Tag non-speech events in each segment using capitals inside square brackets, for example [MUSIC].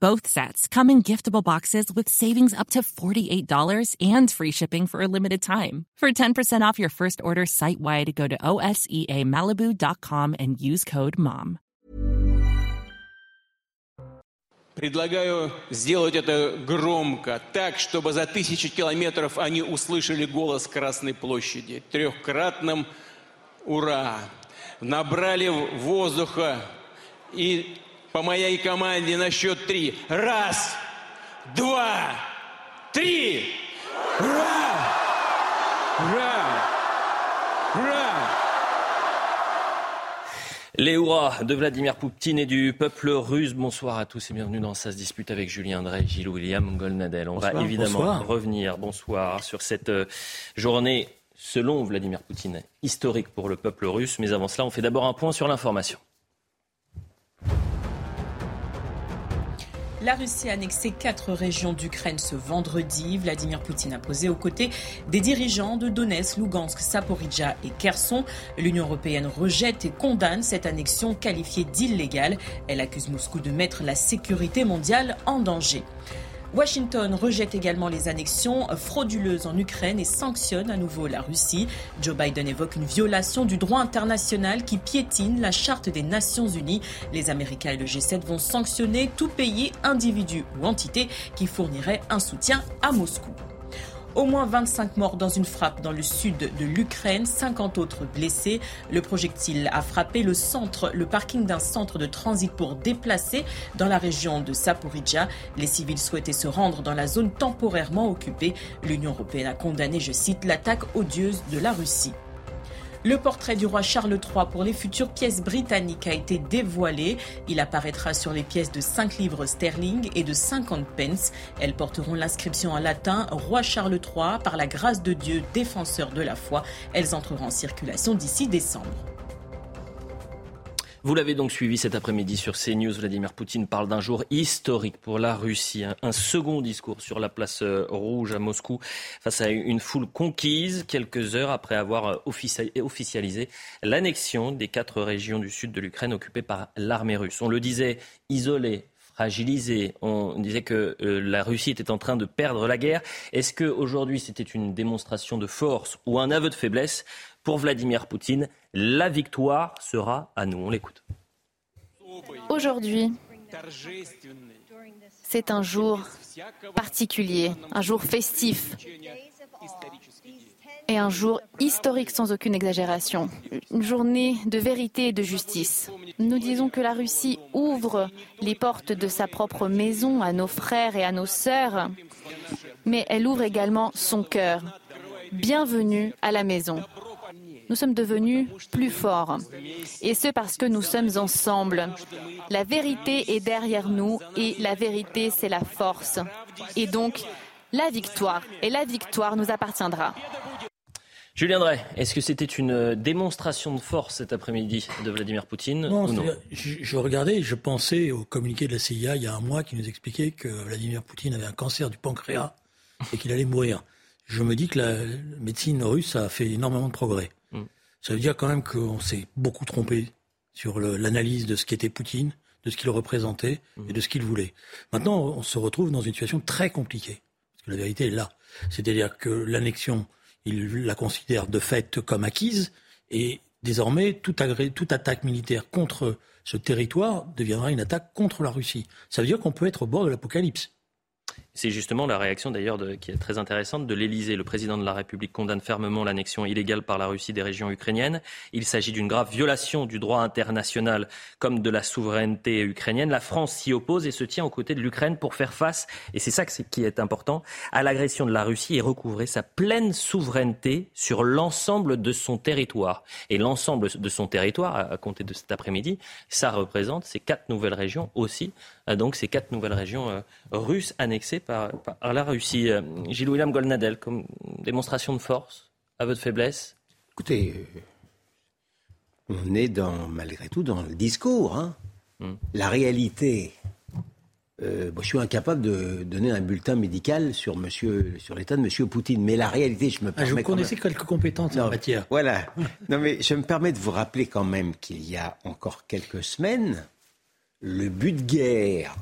Both sets come in giftable boxes with savings up to $48 and free shipping for a limited time. For 10% off your first order site wide, go to OSEAMalibu.com and use code MOM. Предлагаю сделать это громко, так, чтобы за тысячи километров они услышали голос Красной площади. Трехкратным «Ура!» Набрали воздуха и по моей команде на счет три. Раз, два, три. Ура! Ура! Ура! Les hurrahs de Vladimir Poutine et du peuple russe. Bonsoir à tous et bienvenue dans Ça se dispute avec Julien Drey, Gilles William Golnadel. On va évidemment revenir, bonsoir, sur cette euh, journée, selon Vladimir Poutine, historique pour le peuple russe. Mais avant cela, on fait d'abord un point sur l'information. La Russie a annexé quatre régions d'Ukraine ce vendredi. Vladimir Poutine a posé aux côtés des dirigeants de Donetsk, Lugansk, Saporidja et Kherson. L'Union européenne rejette et condamne cette annexion qualifiée d'illégale. Elle accuse Moscou de mettre la sécurité mondiale en danger. Washington rejette également les annexions frauduleuses en Ukraine et sanctionne à nouveau la Russie. Joe Biden évoque une violation du droit international qui piétine la charte des Nations Unies. Les Américains et le G7 vont sanctionner tout pays, individu ou entité qui fournirait un soutien à Moscou. Au moins 25 morts dans une frappe dans le sud de l'Ukraine, 50 autres blessés. Le projectile a frappé le centre, le parking d'un centre de transit pour déplacer dans la région de Saporidja. Les civils souhaitaient se rendre dans la zone temporairement occupée. L'Union européenne a condamné, je cite, l'attaque odieuse de la Russie. Le portrait du roi Charles III pour les futures pièces britanniques a été dévoilé. Il apparaîtra sur les pièces de 5 livres sterling et de 50 pence. Elles porteront l'inscription en latin Roi Charles III par la grâce de Dieu, défenseur de la foi. Elles entreront en circulation d'ici décembre. Vous l'avez donc suivi cet après-midi sur CNews. Vladimir Poutine parle d'un jour historique pour la Russie. Un, second discours sur la place euh, rouge à Moscou face à une foule conquise quelques heures après avoir euh, officialisé l'annexion des quatre régions du sud de l'Ukraine occupées par l'armée russe. On le disait, isolé, fragilisé. On disait que euh, la Russie était en train de perdre la guerre. Est-ce qu'aujourd'hui c'était une démonstration de force ou un aveu de faiblesse? Pour Vladimir Poutine La victoire sera à nous. On l'écoute. Aujourd'hui, c'est un jour particulier, un jour festif et un jour historique sans aucune exagération, une journée de vérité et de justice. Nous disons que la Russie ouvre les portes de sa propre maison à nos frères et à nos sœurs, mais elle ouvre également son cœur. Bienvenue à la maison nous sommes devenus plus forts. Et ce parce que nous sommes ensemble. La vérité est derrière nous et la vérité, c'est la force. Et donc, la victoire. Et la victoire nous appartiendra. Julien Drey, est-ce que c'était une démonstration de force cet après-midi de Vladimir Poutine non, ou non je, je, regardais, je pensais au communiqué de la CIA il y a un mois qui nous expliquait que Vladimir Poutine avait un cancer du pancréas et qu'il allait mourir. Je me dis que la médecine russe a fait énormément de progrès. Ça veut dire quand même qu'on s'est beaucoup trompé sur l'analyse de ce qu'était Poutine, de ce qu'il représentait et de ce qu'il voulait. Maintenant, on se retrouve dans une situation très compliquée. Parce que la vérité est là. C'est-à-dire que l'annexion, il la considère de fait comme acquise et désormais toute, attaque militaire contre ce territoire deviendra une attaque contre la Russie. Ça veut dire qu'on peut être au bord de l'apocalypse. C'est justement la réaction d'ailleurs qui est très intéressante de l'Elysée. Le président de la République condamne fermement l'annexion illégale par la Russie des régions ukrainiennes. Il s'agit d'une grave violation du droit international comme de la souveraineté ukrainienne. La France s'y oppose et se tient aux côtés de l'Ukraine pour faire face, et c'est ça qui est important, à l'agression de la Russie et recouvrer sa pleine souveraineté sur l'ensemble de son territoire. Et l'ensemble de son territoire, à compter de cet après-midi, ça représente ces quatre nouvelles régions aussi, donc ces quatre nouvelles régions euh, russes annexées par, la Russie. Euh, Gilles William Golnadel, comme démonstration de force, à votre faiblesse Écoutez, on est dans, malgré tout dans le discours. Hein. Hmm. La réalité, euh, je suis incapable de donner un bulletin médical sur, monsieur, sur l'état de M. Poutine. Mais la réalité, je me permets. Ah, je connaissais quelques compétences en matière. Voilà. non, mais je me permets de vous rappeler quand même qu'il y a encore quelques semaines, le but de guerre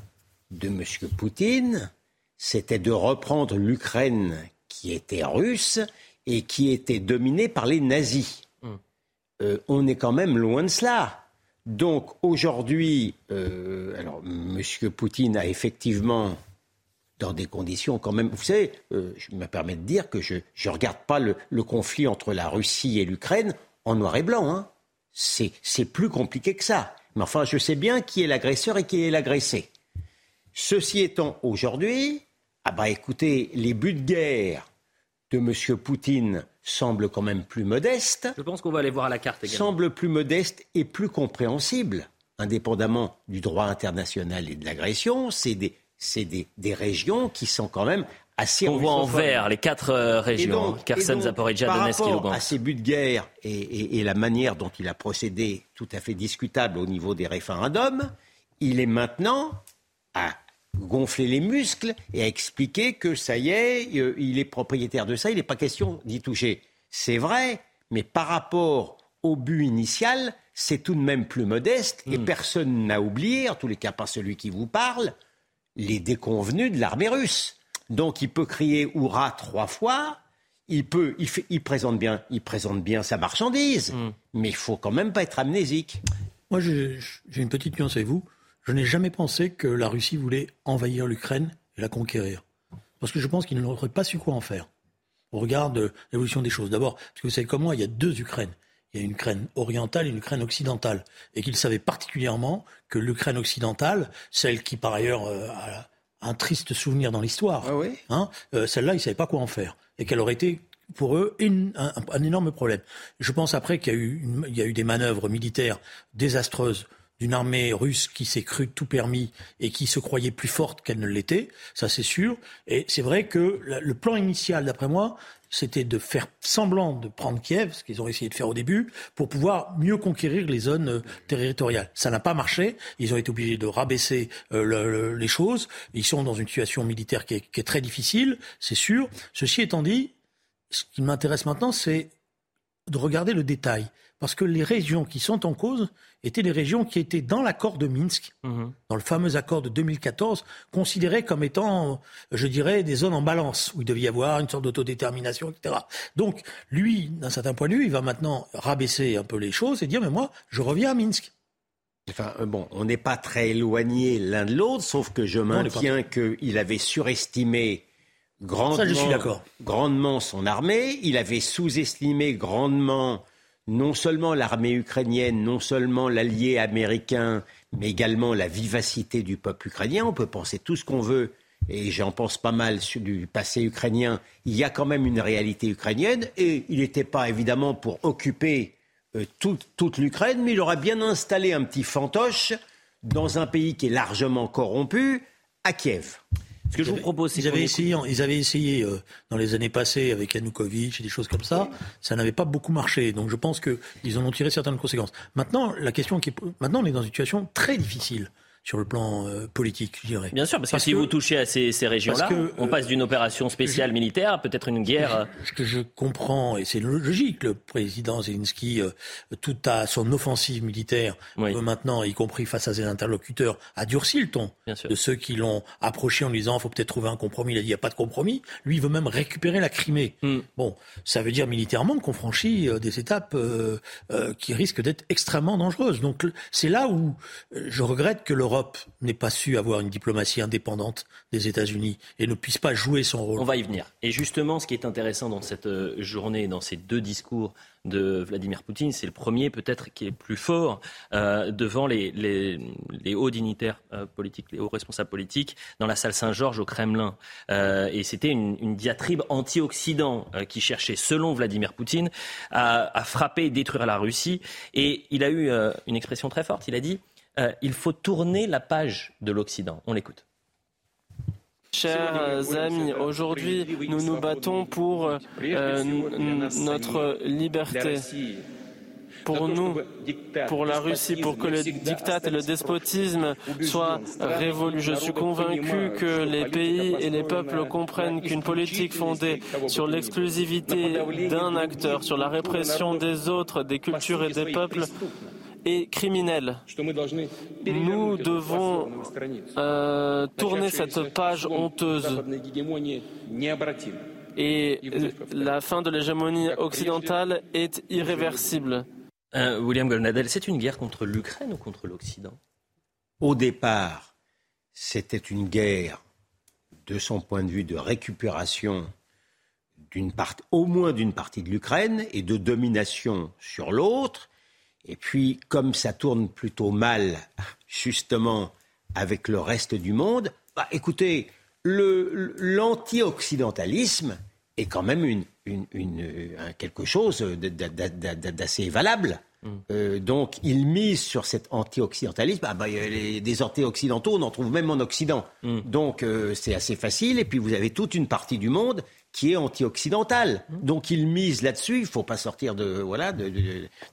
de M. Poutine, c'était de reprendre l'Ukraine qui était russe et qui était dominée par les nazis. Hmm. Euh, on est quand même loin de cela. Donc aujourd'hui, euh, alors M. Poutine a effectivement, dans des conditions quand même, vous savez, euh, je me permets de dire que je ne regarde pas le, conflit entre la Russie et l'Ukraine en noir et blanc. Hein. C'est plus compliqué que ça. Mais enfin, je sais bien qui est l'agresseur et qui est l'agressé. Ceci étant, aujourd'hui, ah bah écoutez, les buts de guerre de M. Poutine semblent quand même plus modestes. Je pense qu'on va aller voir à la carte également. Semblent plus modestes et plus compréhensibles, indépendamment du droit international et de l'agression. C'est des, des, des, régions qui sont quand même assez... On voit en vert les quatre euh, régions, Kherson, Zaporizhia, Donetsk et Lugansk. à ces buts de guerre et, et la manière dont il a procédé, tout à fait discutable au niveau des référendums, il est maintenant à gonfler les muscles et à expliquer que ça y est, euh, il est propriétaire de ça, il n'est pas question d'y toucher. C'est vrai, mais par rapport au but initial, c'est tout de même plus modeste et hmm. personne n'a oublié, en tous les cas pas celui qui vous parle, les déconvenus de l'armée russe. Donc il peut crier Hurrah trois fois, il peut, il, présente bien, il présente bien sa marchandise, hmm. mais il faut quand même pas être amnésique. Moi, j'ai une petite nuance avec vous. Je n'ai jamais pensé que la Russie voulait envahir l'Ukraine et la conquérir. Parce que je pense qu'ils n'auraient pas su quoi en faire. On regarde l'évolution des choses. D'abord, parce que vous savez comme moi, il y a deux Ukraines. Il y a une Ukraine orientale et une Ukraine occidentale. Et qu'ils savaient particulièrement que l'Ukraine occidentale, celle qui par ailleurs euh, a un triste souvenir dans l'histoire, ah hein, euh, celle-là, ils ne savaient pas quoi en faire. Et qu'elle aurait été pour eux un, énorme problème. Je pense après qu'il y, y, a eu des manœuvres militaires désastreuses d'une armée russe qui s'est crue tout permis et qui se croyait plus forte qu'elle ne l'était, ça c'est sûr. Et c'est vrai que le plan initial, d'après moi, c'était de faire semblant de prendre Kiev, ce qu'ils ont essayé de faire au début, pour pouvoir mieux conquérir les zones euh, territoriales. Ça n'a pas marché. Ils ont été obligés de rabaisser euh, les choses. Ils sont dans une situation militaire qui est, qui est très difficile, c'est sûr. Ceci étant dit, ce qui m'intéresse maintenant, c'est de regarder le détail. Parce que les régions qui sont en cause étaient les régions qui étaient dans l'accord de Minsk, mhm. dans le fameux accord de 2014, considérées comme étant, je dirais, des zones en balance, où il devait y avoir une sorte d'autodétermination, etc. Donc, lui, d'un certain point de vue, il va maintenant rabaisser un peu les choses et dire, mais moi, je reviens à Minsk. Enfin, euh, bon, on n'est pas très éloigné l'un de l'autre, sauf que je maintiens qu'il avait surestimé grandement, grandement son armée, il avait sous-estimé grandement non seulement l'armée ukrainienne, non seulement l'allié américain, mais également la vivacité du peuple ukrainien. On peut penser tout ce qu'on veut, et j'en pense pas mal du passé ukrainien. Il y a quand même une réalité ukrainienne, et il n'était pas évidemment pour occuper euh, toute, l'Ukraine, mais il aurait bien installé un petit fantoche dans un pays qui est largement corrompu, à Kiev. Ce que je vous propose, c'est ils avaient essayé, ils avaient essayé euh, dans les années passées avec Yanukovych et des choses comme ça. Ça n'avait pas beaucoup marché. Donc je pense qu'ils en ont tiré certaines conséquences. Maintenant, la question qui est, maintenant, on est dans une situation très difficile sur le plan euh, politique, je dirais. Bien sûr, parce, que si vous touchez à ces, ces régions-là, on passe d'une opération spéciale militaire à peut-être une guerre. Ce que je comprends, et c'est logique, le président Zelensky, euh, tout à son offensive militaire, maintenant, y compris face à ses interlocuteurs, a durci le ton de ceux qui l'ont approché en lui disant, il faut peut-être trouver un compromis. Il a dit, il n'y a pas de compromis. Lui, il veut même récupérer la Crimée. Hmm. Bon, ça veut dire militairement qu'on franchit euh, des étapes qui risquent d'être extrêmement dangereuses. Donc c'est là où je regrette que l'Europe l'Europe n'ait pas su avoir une diplomatie indépendante des États-Unis et ne puisse pas jouer son rôle. On va y venir. Et justement, ce qui est intéressant dans cette euh, journée, dans ces deux discours de Vladimir Poutine, c'est le premier peut-être qui est plus fort euh, devant les, hauts dignitaires euh, politiques, les hauts responsables politiques, dans la salle Saint-Georges au Kremlin. et c'était une, diatribe anti-Occident qui cherchait, selon Vladimir Poutine, à, à, frapper et détruire la Russie. Et il a eu une expression très forte. Il a dit euh, il faut tourner la page de l'Occident. On l'écoute. Chers amis, aujourd'hui, nous nous battons pour euh, notre liberté. pour nous, pour la Russie, pour que le diktat et le despotisme soient révolus. Je suis convaincu que les pays et les peuples comprennent qu'une politique fondée sur l'exclusivité d'un acteur, sur la répression des autres, des cultures et des peuples, est criminelle. Nous devons euh, tourner cette page honteuse. Et la fin de l'hégémonie occidentale est irréversible. Euh, William Goldnadel, c'est une guerre contre l'Ukraine ou contre l'Occident? Au départ, c'était une guerre, de son point de vue, de récupération d'une part, au moins d'une partie de l'Ukraine et de domination sur l'autre. Et puis, comme ça tourne plutôt mal, justement, avec le reste du monde, bah, écoutez, l'anti-occidentalisme est quand même une, quelque chose d'assez valable. Mm. Euh, donc, il mise sur cet anti-occidentalisme. Ah, bah, des anti-occidentaux, on en trouve même en Occident. Mm. Donc, euh, c'est assez facile. Et puis, vous avez toute une partie du monde qui est anti-occidentale. Mm. Donc, il mise là-dessus. Il ne faut pas sortir de, voilà, de,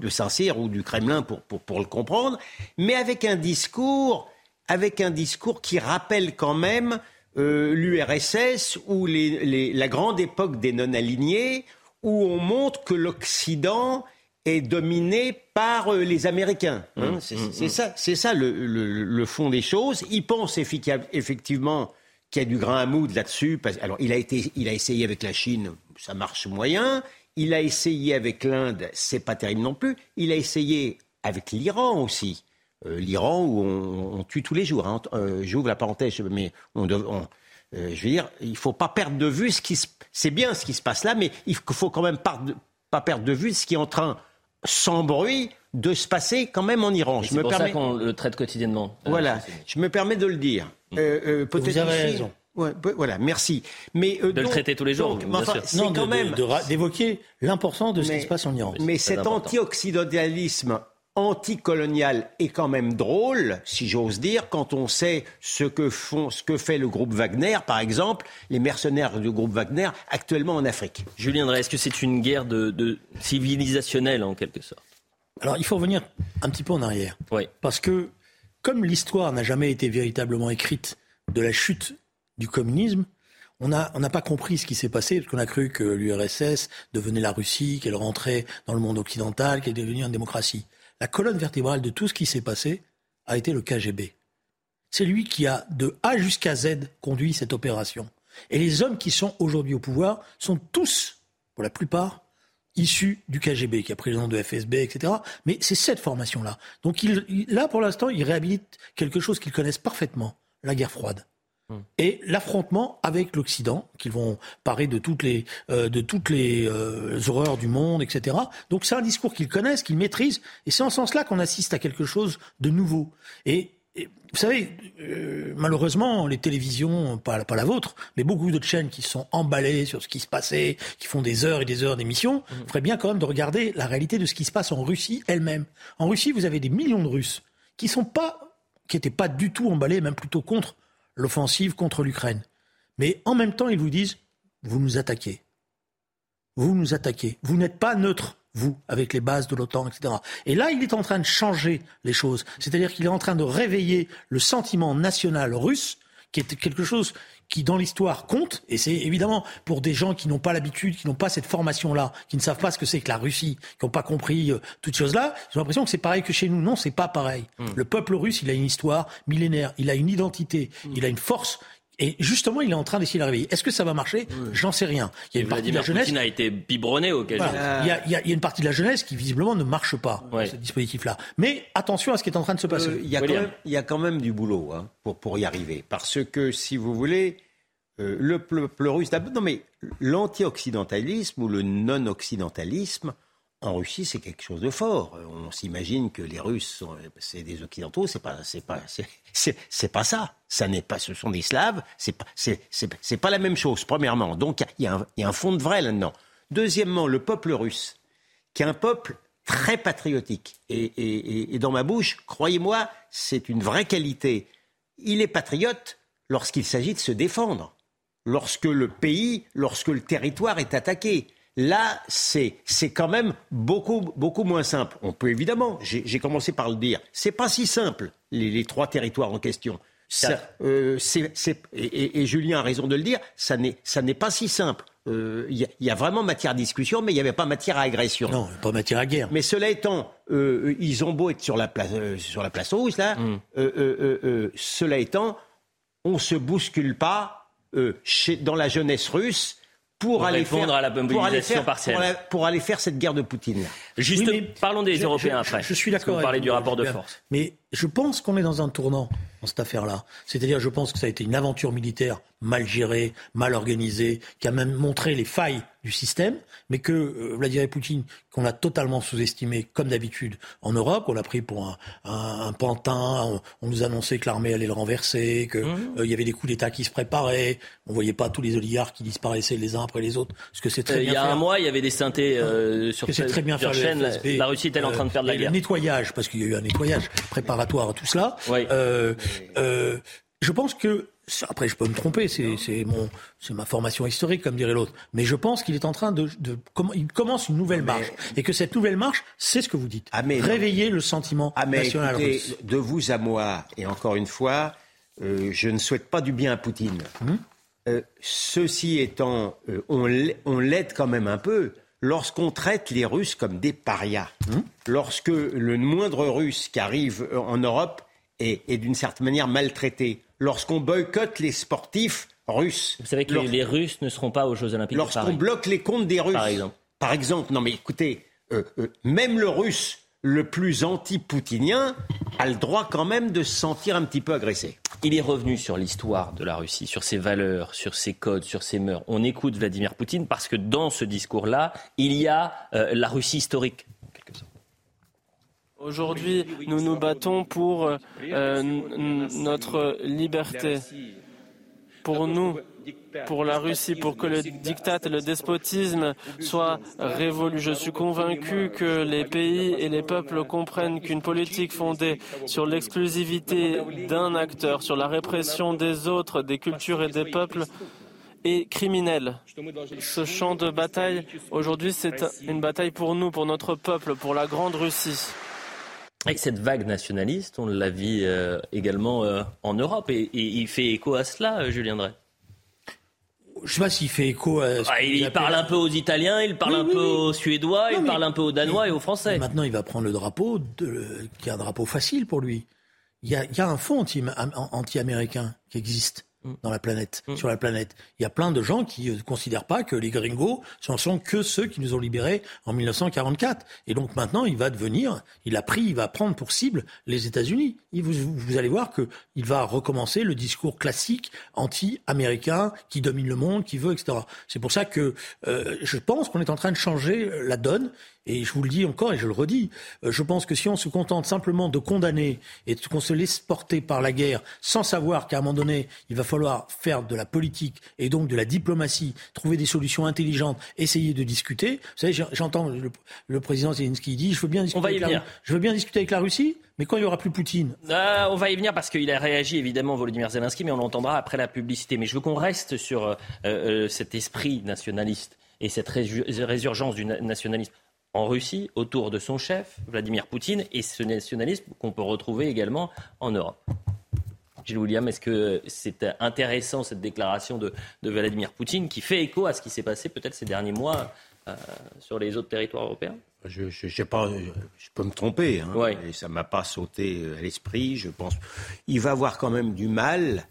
de, Saint-Cyr ou du Kremlin pour, pour, pour, le comprendre. Mais avec un discours, avec un discours qui rappelle quand même euh, l'URSS ou la grande époque des non-alignés, où on montre que l'Occident est dominé par euh, les Américains. Hein. Mmh, c'est mmh, mmh. ça, c'est ça le, fond des choses. Il pense effectivement qu'il y a du grain à moudre là-dessus. Alors, il a, été, il a essayé avec la Chine, ça marche moyen. Il a essayé avec l'Inde, c'est pas terrible non plus. Il a essayé avec l'Iran aussi. Euh, l'Iran où on, tue tous les jours. Hein. Euh, j'ouvre la parenthèse, mais on, euh, je veux dire, il faut pas perdre de vue ce qui c'est bien ce qui se passe là, mais il faut quand même pas perdre de vue ce qui est en train, sans bruit, de se passer quand même en Iran. C'est pour permets... ça qu'on le traite quotidiennement. Voilà, je me permets de le dire. Mmh. Vous avez raison. voilà, merci. Mais de le traiter tous les jours. non, quand même d'évoquer l'importance de ce qui se passe en Iran. Mais cet anti-occidentalisme anticolonial est quand même drôle, si j'ose dire, quand on sait ce que, font, ce que fait le groupe Wagner, par exemple, les mercenaires du groupe Wagner actuellement en Afrique. Julien Drey, est-ce que c'est une guerre de, civilisationnelle en quelque sorte? Alors il faut revenir un petit peu en arrière. Oui. Parce que comme l'histoire n'a jamais été véritablement écrite de la chute du communisme, on n'a on pas compris ce qui s'est passé, parce qu'on a cru que l'URSS devenait la Russie, qu'elle rentrait dans le monde occidental, qu'elle devenait une démocratie la colonne vertébrale de tout ce qui s'est passé a été le KGB. C'est lui qui a, de A jusqu'à Z, conduit cette opération. Et les hommes qui sont aujourd'hui au pouvoir sont tous, pour la plupart, issus du KGB, qui a pris le nom de FSB, etc. Mais c'est cette formation-là. Donc là, pour l'instant, il réhabilite quelque chose qu'ils connaissent parfaitement, la guerre froide. Et l'affrontement avec l'Occident, qu'ils vont parer de toutes les, euh, de toutes les euh, horreurs du monde, etc. Donc c'est un discours qu'ils connaissent, qu'ils maîtrisent, et c'est en ce sens-là qu'on assiste à quelque chose de nouveau. Et, vous savez, euh, malheureusement, les télévisions, pas, pas la vôtre, mais beaucoup d'autres chaînes qui sont emballées sur ce qui se passait, qui font des heures et des heures d'émissions, mmh. feraient bien quand même de regarder la réalité de ce qui se passe en Russie elle-même. En Russie, vous avez des millions de Russes qui sont pas qui n'étaient pas du tout emballés, même plutôt contre l'offensive contre l'Ukraine. Mais en même temps, ils vous disent, vous nous attaquez. Vous nous attaquez. Vous n'êtes pas neutre, vous, avec les bases de l'OTAN, etc. Et là, il est en train de changer les choses. C'est-à-dire qu'il est en train de réveiller le sentiment national russe, qui est quelque chose qui, dans l'histoire, compte. Et c'est évidemment pour des gens qui n'ont pas l'habitude, qui n'ont pas cette formation-là, qui ne savent pas ce que c'est que la Russie, qui n'ont pas compris euh, toutes ces choses-là, ont l'impression que c'est pareil que chez nous. Non, c'est pas pareil. Hmm. Le peuple russe, il a une histoire millénaire, il a une identité, hmm. il a une force et justement, il est en train d'essayer de la réveiller. Est-ce que ça va marcher J'en sais rien. Il y a une partie de la jeunesse. a été biberonné au il, y a, une partie de la jeunesse qui visiblement ne marche pas, ce dispositif-là. Mais attention à ce qui est en train de se passer. Euh, il, y a quand même, du boulot hein, pour, pour y arriver. Parce que, si vous voulez, euh, le peuple russe. Non, mais l'anti-occidentalisme ou le non-occidentalisme, en Russie, c'est quelque chose de fort. On s'imagine que les Russes, sont, c'est des Occidentaux, c'est pas, c'est pas, c'est, pas ça. Ça n'est pas, ce sont des Slaves. C'est pas, pas la même chose. Premièrement, donc il y, a un fond de vrai là-dedans. Deuxièmement, le peuple russe, qui est un peuple très patriotique. Et dans ma bouche, croyez-moi, c'est une vraie qualité. Il est patriote lorsqu'il s'agit de se défendre, lorsque le pays, lorsque le territoire est attaqué Là, c'est quand même beaucoup, beaucoup moins simple. On peut évidemment, j'ai commencé par le dire, c'est pas si simple, les, trois territoires en question. Euh, et, Julien a raison de le dire, ça n'est pas si simple. Il euh, y, a vraiment matière à discussion, mais il n'y avait pas matière à agression. Non, pas matière à guerre. Mais cela étant, euh, ils ont beau être sur la place, sur la place rouge, là, mm. cela étant, on ne se bouscule pas chez, dans la jeunesse russe pour, aller faire, à la mobilisation partielle. Pour aller, faire cette guerre de Poutine. Juste, parlons des Européens après. Je, suis d'accord. Vous parlez du rapport de force. Mais je pense qu'on est dans un tournant dans cette affaire-là. C'est-à-dire, je pense que ça a été une aventure militaire mal gérée, mal organisée, qui a même montré les failles du système, mais que euh, Vladimir Poutine, qu'on a totalement sous-estimé, comme d'habitude, en Europe, on l'a pris pour un, un, pantin, on, nous annonçait que l'armée allait le renverser, qu'il mmh. euh, y avait des coups d'État qui se préparaient, on voyait pas tous les oligarques qui disparaissaient les uns après les autres, ce que c'est très euh, bien Il y a un mois, il y avait des synthés sur, très bien sur chaîne, la, Russie est-elle en train de perdre la guerre. Le nettoyage, parce qu'il y a eu un nettoyage préparatoire à tout cela. je pense que après, je peux me tromper, c'est mon, c'est ma formation historique, comme dirait l'autre. Mais je pense qu'il est en train de, de, il commence une nouvelle marche, et que cette nouvelle marche, c'est ce que vous dites, ah, réveiller le sentiment ah, national russe. De vous à moi, et encore une fois, euh, je ne souhaite pas du bien à Poutine. Hum euh, ceci étant, euh, on l'aide quand même un peu lorsqu'on traite les Russes comme des parias. Hum Lorsque le moindre Russe qui arrive en Europe est, est d'une certaine manière maltraité lorsqu'on boycotte les sportifs russes. Vous savez que les Russes ne seront pas aux Jeux Olympiques. Lorsqu'on bloque les comptes des Russes. Par exemple. Par exemple, non mais écoutez, euh, euh, même le Russe le plus anti-poutinien a le droit quand même de se sentir un petit peu agressé. Il est revenu sur l'histoire de la Russie, sur ses valeurs, sur ses codes, sur ses mœurs. On écoute Vladimir Poutine parce que dans ce discours-là, il y a euh, la Russie historique. Aujourd'hui, nous nous battons pour euh, notre liberté, pour nous, pour la Russie, pour que le diktat et le despotisme soient révolus. Je suis convaincu que les pays et les peuples comprennent qu'une politique fondée sur l'exclusivité d'un acteur, sur la répression des autres, des cultures et des peuples, est criminelle. Ce champ de bataille, aujourd'hui, c'est une bataille pour nous, pour notre peuple, pour la grande Russie. Et cette vague nationaliste, on l'a vu euh, également euh, en Europe. Et, il fait écho à cela, euh, Julien Drey? Je ne sais pas s'il fait écho à. Ah, il, parle un peu aux Italiens, il parle un peu aux Suédois, il parle un peu aux Danois et aux Français. Maintenant, il va prendre le drapeau, de, qui est un drapeau facile pour lui. Il y a, il y a un fond anti-américain qui existe. Mm. dans la planète, mm. sur la planète. Il y a plein de gens qui ne considèrent pas que les gringos ne sont que ceux qui nous ont libérés en 1944. Et donc maintenant, il va devenir, il a pris, il va prendre pour cible les États-Unis. Vous, vous, allez voir qu'il va recommencer le discours classique anti-américain qui domine le monde, qui veut, etc. C'est pour ça que euh, je pense qu'on est en train de changer la donne et je vous le dis encore et je le redis, euh, je pense que si on se contente simplement de condamner et qu'on se laisse porter par la guerre sans savoir qu'à un moment donné, il va falloir faire de la politique et donc de la diplomatie, trouver des solutions intelligentes, essayer de discuter. Vous savez, j'entends le, président Zelensky dit, je veux bien discuter, avec la, je veux bien discuter avec la Russie, mais quand il n'y aura plus Poutine? Euh, On va y venir parce qu'il a réagi évidemment Volodymyr Zelensky, mais on l'entendra après la publicité. Mais je veux qu'on reste sur euh, cet esprit nationaliste et cette résurgence du nationalisme en Russie autour de son chef, Vladimir Poutine, et ce nationalisme qu'on peut retrouver également en Europe. Gilles William, est-ce que c'est intéressant cette déclaration de, Vladimir Poutine qui fait écho à ce qui s'est passé peut-être ces derniers mois euh, sur les autres territoires européens? Je, je, pas, je, peux me tromper, hein, et ça m'a pas sauté à l'esprit. Je pense, il va avoir quand même du mal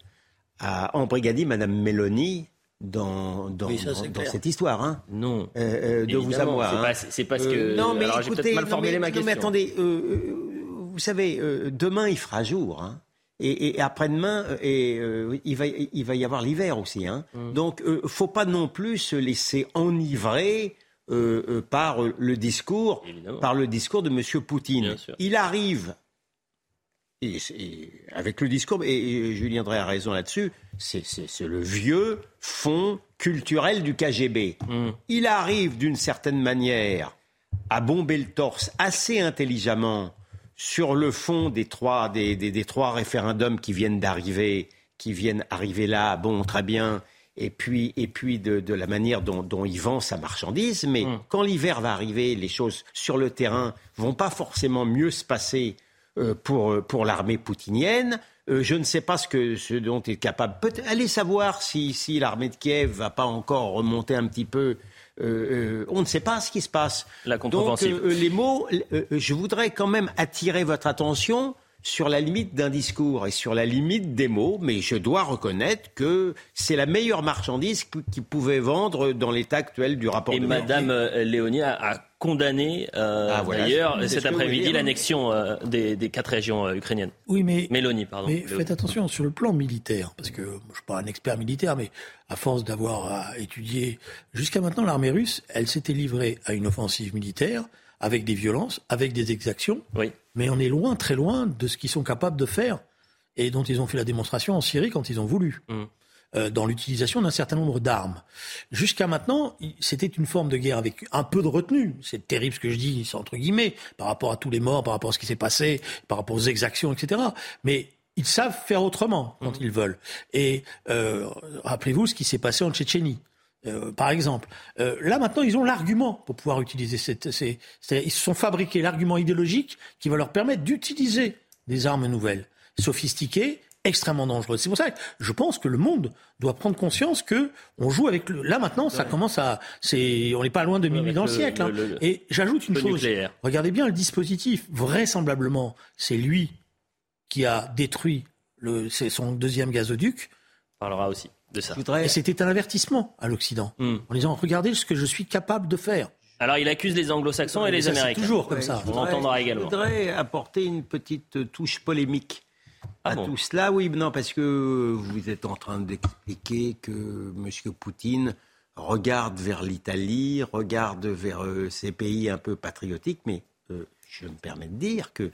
à embrigader Madame Mélanie dans, dans, dans, cette histoire. Hein. Non. Euh, euh, de vous à moi. C'est parce que. Euh, non, mais alors, écoutez, mal formulé ma question. Non, mais attendez, vous savez, demain il fera jour. Hein. Et, et après-demain, et, il, va, il va y avoir l'hiver aussi. Hein. Hum. Donc, euh, faut pas non plus se laisser enivrer par le discours, par le discours de M. Poutine. Il arrive et, avec le discours, et, Julien Drey a raison là-dessus, c'est le vieux fond culturel du KGB. Mm. Il arrive d'une certaine manière à bomber le torse assez intelligemment sur le fond des trois, des, des, trois référendums qui viennent d'arriver, qui viennent arriver là, bon, très bien. et puis, et puis de, la manière dont, il vend sa marchandise. Mais mm. quand l'hiver va arriver, les choses sur le terrain vont pas forcément mieux se passer pour, pour l'armée poutinienne. Euh, je ne sais pas ce, que, ce dont est capable. allez savoir si, si l'armée de Kiev va pas encore remonter un petit peu. Euh, on ne sait pas ce qui se passe. La Donc, les mots, je voudrais quand même attirer votre attention sur la limite d'un discours et sur la limite des mots, mais je dois reconnaître que c'est la meilleure marchandise qu'ils pouvait vendre dans l'état actuel du rapport. Et Madame euh, Léonie a, condamné euh, ah, d'ailleurs cet après-midi l'annexion euh, des, quatre régions ukrainiennes. Oui, mais Mélanie, pardon. Mais faites attention sur le plan militaire, parce que je ne suis pas un expert militaire, mais à force d'avoir étudié jusqu'à maintenant l'armée russe, elle s'était livrée à une offensive militaire avec des violences, avec des exactions. Oui. Mais on est loin, très loin de ce qu'ils sont capables de faire et dont ils ont fait la démonstration en Syrie quand ils ont voulu. Mm. Euh, dans l'utilisation d'un certain nombre d'armes. Jusqu'à maintenant, c'était une forme de guerre avec un peu de retenue. C'est terrible ce que je dis, c'est entre guillemets, par rapport à tous les morts, par rapport à ce qui s'est passé, par rapport aux exactions, etc. Mais ils savent faire autrement quand mm. ils veulent. Et euh, rappelez-vous ce qui s'est passé en Tchétchénie. Euh, par exemple. Euh, là maintenant, ils ont l'argument pour pouvoir utiliser cette. Ces, ils se sont fabriqués l'argument idéologique qui va leur permettre d'utiliser des armes nouvelles, sophistiquées, extrêmement dangereuses. C'est pour ça que je pense que le monde doit prendre conscience que on joue avec le. Là maintenant, ça commence à. C'est. On n'est pas loin de minuit dans le, siècle. Hein. Et j'ajoute une chose. Regardez bien le dispositif. Vraisemblablement, c'est lui qui a détruit le, son deuxième gazoduc. On parlera aussi. Et c'était un avertissement à l'Occident, hmm. en disant regardez ce que je suis capable de faire. Alors il accuse les anglo-saxons et les américains. toujours comme ça. On entendra également. Je voudrais apporter une petite touche polémique ah à tout cela. Oui, non, parce que vous êtes en train d'expliquer que M. Poutine regarde vers l'Italie, regarde vers euh, ces pays un peu patriotiques, mais euh, je me permets de dire que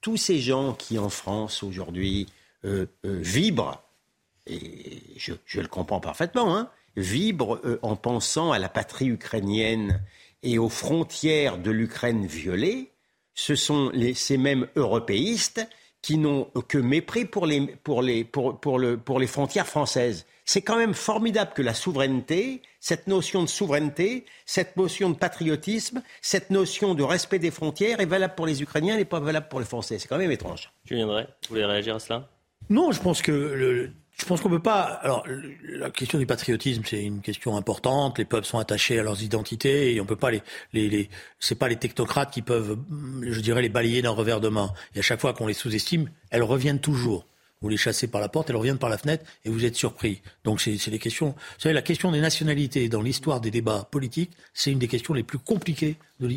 tous ces gens qui en France aujourd'hui euh, vibrent et je, le comprends parfaitement, hein, vibre euh, en pensant à la patrie ukrainienne et aux frontières de l'Ukraine violées, ce sont les, ces mêmes européistes qui n'ont que mépris pour les, pour les, pour, pour le, pour les frontières françaises. C'est quand même formidable que la souveraineté, cette notion de souveraineté, cette notion de patriotisme, cette notion de respect des frontières est valable pour les Ukrainiens et n'est pas valable pour les Français. C'est quand même étrange. Tu viendrais Vous voulez réagir à cela? Non, je pense que le, je pense qu'on peut pas. Alors, la question du patriotisme, c'est une question importante. Les peuples sont attachés à leurs identités et on peut pas les, les, les c'est pas les technocrates qui peuvent, je dirais, les balayer d'un revers de main. Et à chaque fois qu'on les sous-estime, elles reviennent toujours. Vous les chassez par la porte, elles reviennent par la fenêtre et vous êtes surpris. Donc c'est des questions. Vous savez, la question des nationalités dans l'histoire des débats politiques, c'est une des questions les plus compliquées de,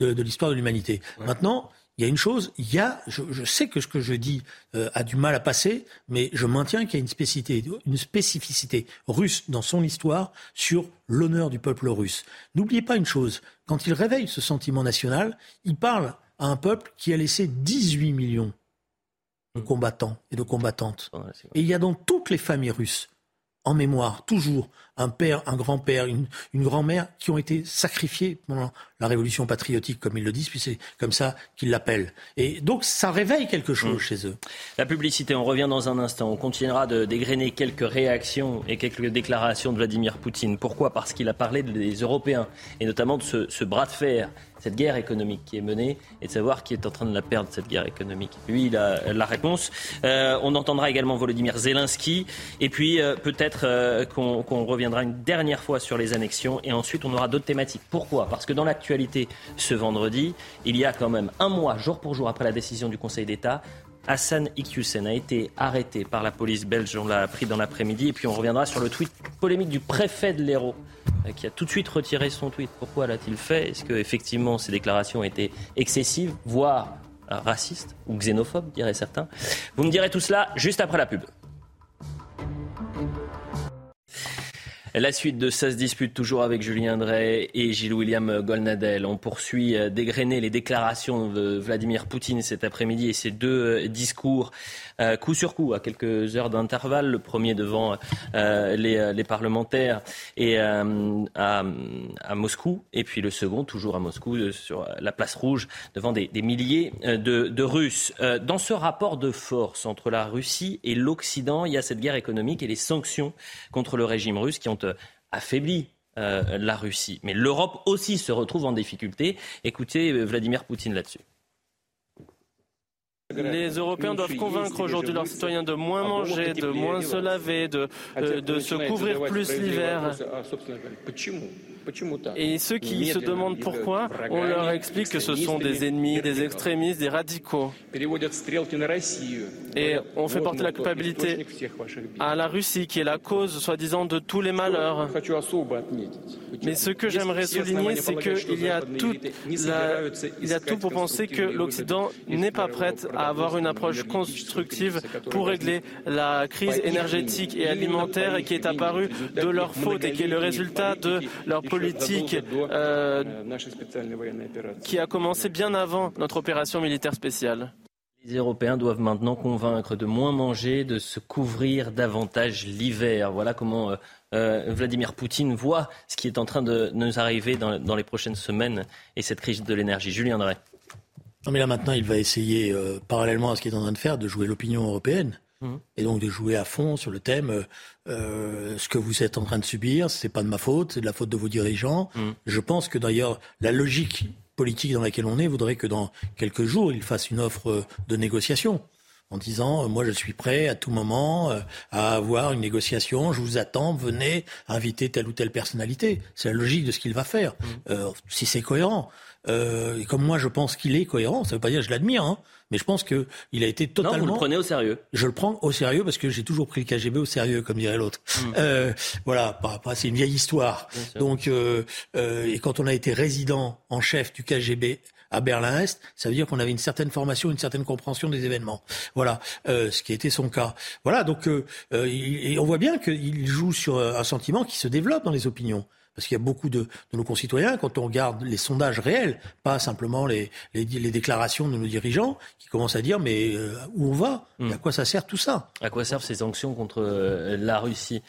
de, l'histoire de l'humanité. Maintenant, il y a une chose, il y a, je, sais que ce que je dis euh, a du mal à passer, mais je maintiens qu'il y a une spécificité, une spécificité russe dans son histoire sur l'honneur du peuple russe. N'oubliez pas une chose, quand il réveille ce sentiment national, il parle à un peuple qui a laissé 18 millions de combattants et de combattantes. Et il y a dans toutes les familles russes en mémoire toujours un père, un grand-père, une, grand-mère qui ont été sacrifiés pendant la révolution patriotique, comme ils le disent, puis c'est comme ça qu'ils l'appellent. Et donc ça réveille quelque chose mm. chez eux. La publicité, on revient dans un instant. On continuera de dégrainer quelques réactions et quelques déclarations de Vladimir Poutine. Pourquoi? Parce qu'il a parlé des Européens, et notamment de ce bras de fer cette guerre économique qui est menée et de savoir qui est en train de la perdre, cette guerre économique. Lui, il a la réponse. Euh, on entendra également Volodymyr Zelensky et puis euh, peut-être euh, qu'on reviendra une dernière fois sur les annexions et ensuite on aura d'autres thématiques. Pourquoi? Parce que dans l'actualité, ce vendredi, il y a quand même un mois, jour pour jour après la décision du Conseil d'État, Hassan Iqiyoussen a été arrêté par la police belge, on l'a appris dans l'après-midi, et puis on reviendra sur le tweet polémique du préfet de l'Hérault, euh, qui a tout de suite retiré son tweet. Pourquoi l'a-t-il fait? Est-ce qu'effectivement ces déclarations étaient excessives, voire euh, racistes ou xénophobes, diraient certains? Vous me direz tout cela juste après la pub. La suite de ça se dispute toujours avec Julien Drey et Gilles-William Golnadel. On poursuit euh, d'égrainer les déclarations de Vladimir Poutine cet après-midi et ses deux euh, discours euh, coup sur coup à quelques heures d'intervalle. Le premier devant les, parlementaires et à, Moscou et puis le second toujours à Moscou sur la place rouge devant des, milliers de, Russes. Dans ce rapport de force entre la Russie et l'Occident, il y a cette guerre économique et les sanctions contre le régime russe qui ont euh, affaibli euh, la Russie. Mais l'Europe aussi se retrouve en difficulté. Écoutez euh, Vladimir Poutine là-dessus. Les Européens doivent convaincre aujourd'hui leurs citoyens de moins manger, de moins se laver, de, de se couvrir plus l'hiver. Et ceux qui se demandent pourquoi, on leur explique que ce sont des ennemis, des extrémistes, des radicaux. Et on fait porter la culpabilité à la Russie, qui est la cause, soi-disant, de tous les malheurs. Mais ce que j'aimerais souligner, c'est qu'il y, a tout il y a tout pour penser que l'Occident n'est pas prêt à avoir une approche constructive pour régler la crise énergétique et alimentaire qui est apparue de leur faute et qui est le résultat de leur politique euh, qui a commencé bien avant notre opération militaire spéciale. Les Européens doivent maintenant convaincre de moins manger, de se couvrir davantage l'hiver. Voilà comment euh, euh, Vladimir Poutine voit ce qui est en train de nous arriver dans, les prochaines semaines et cette crise de l'énergie. Julien Drey. Non mais là maintenant, il va essayer, parallèlement à ce qu'il est en train de faire, de jouer l'opinion européenne. Mmh. Et donc de jouer à fond sur le thème, euh, euh, ce que vous êtes en train de subir, c'est pas de ma faute, c'est de la faute de vos dirigeants. Mmh. Je pense que d'ailleurs la logique politique dans laquelle on est voudrait que dans quelques jours, il fasse une offre de négociation en disant moi je suis prêt à tout moment euh, à avoir une négociation, je vous attends, venez inviter telle ou telle personnalité. C'est la logique de ce qu'il va faire. Mmh. si c'est cohérent. Et comme moi je pense qu'il est cohérent, ça ne veut pas dire que je l'admire, hein, mais je pense qu'il a été totalement. Non, vous le prenez au sérieux. Je le prends au sérieux parce que j'ai toujours pris le KGB au sérieux, comme dirait l'autre. Hmm. Euh, voilà, c'est une vieille histoire. Donc, euh, euh, et quand on a été résident en chef du KGB à Berlin-Est, ça veut dire qu'on avait une certaine formation, une certaine compréhension des événements. Voilà, euh, ce qui a été son cas. Voilà, donc euh, euh et on voit bien qu'il joue sur un sentiment qui se développe dans les opinions. Parce qu'il y a beaucoup de, nos concitoyens, quand on regarde les sondages réels, pas simplement les, les, déclarations de nos dirigeants, qui commencent à dire mais euh, où on va? Hmm. À quoi ça sert tout ça? À quoi servent ces sanctions contre euh, la Russie?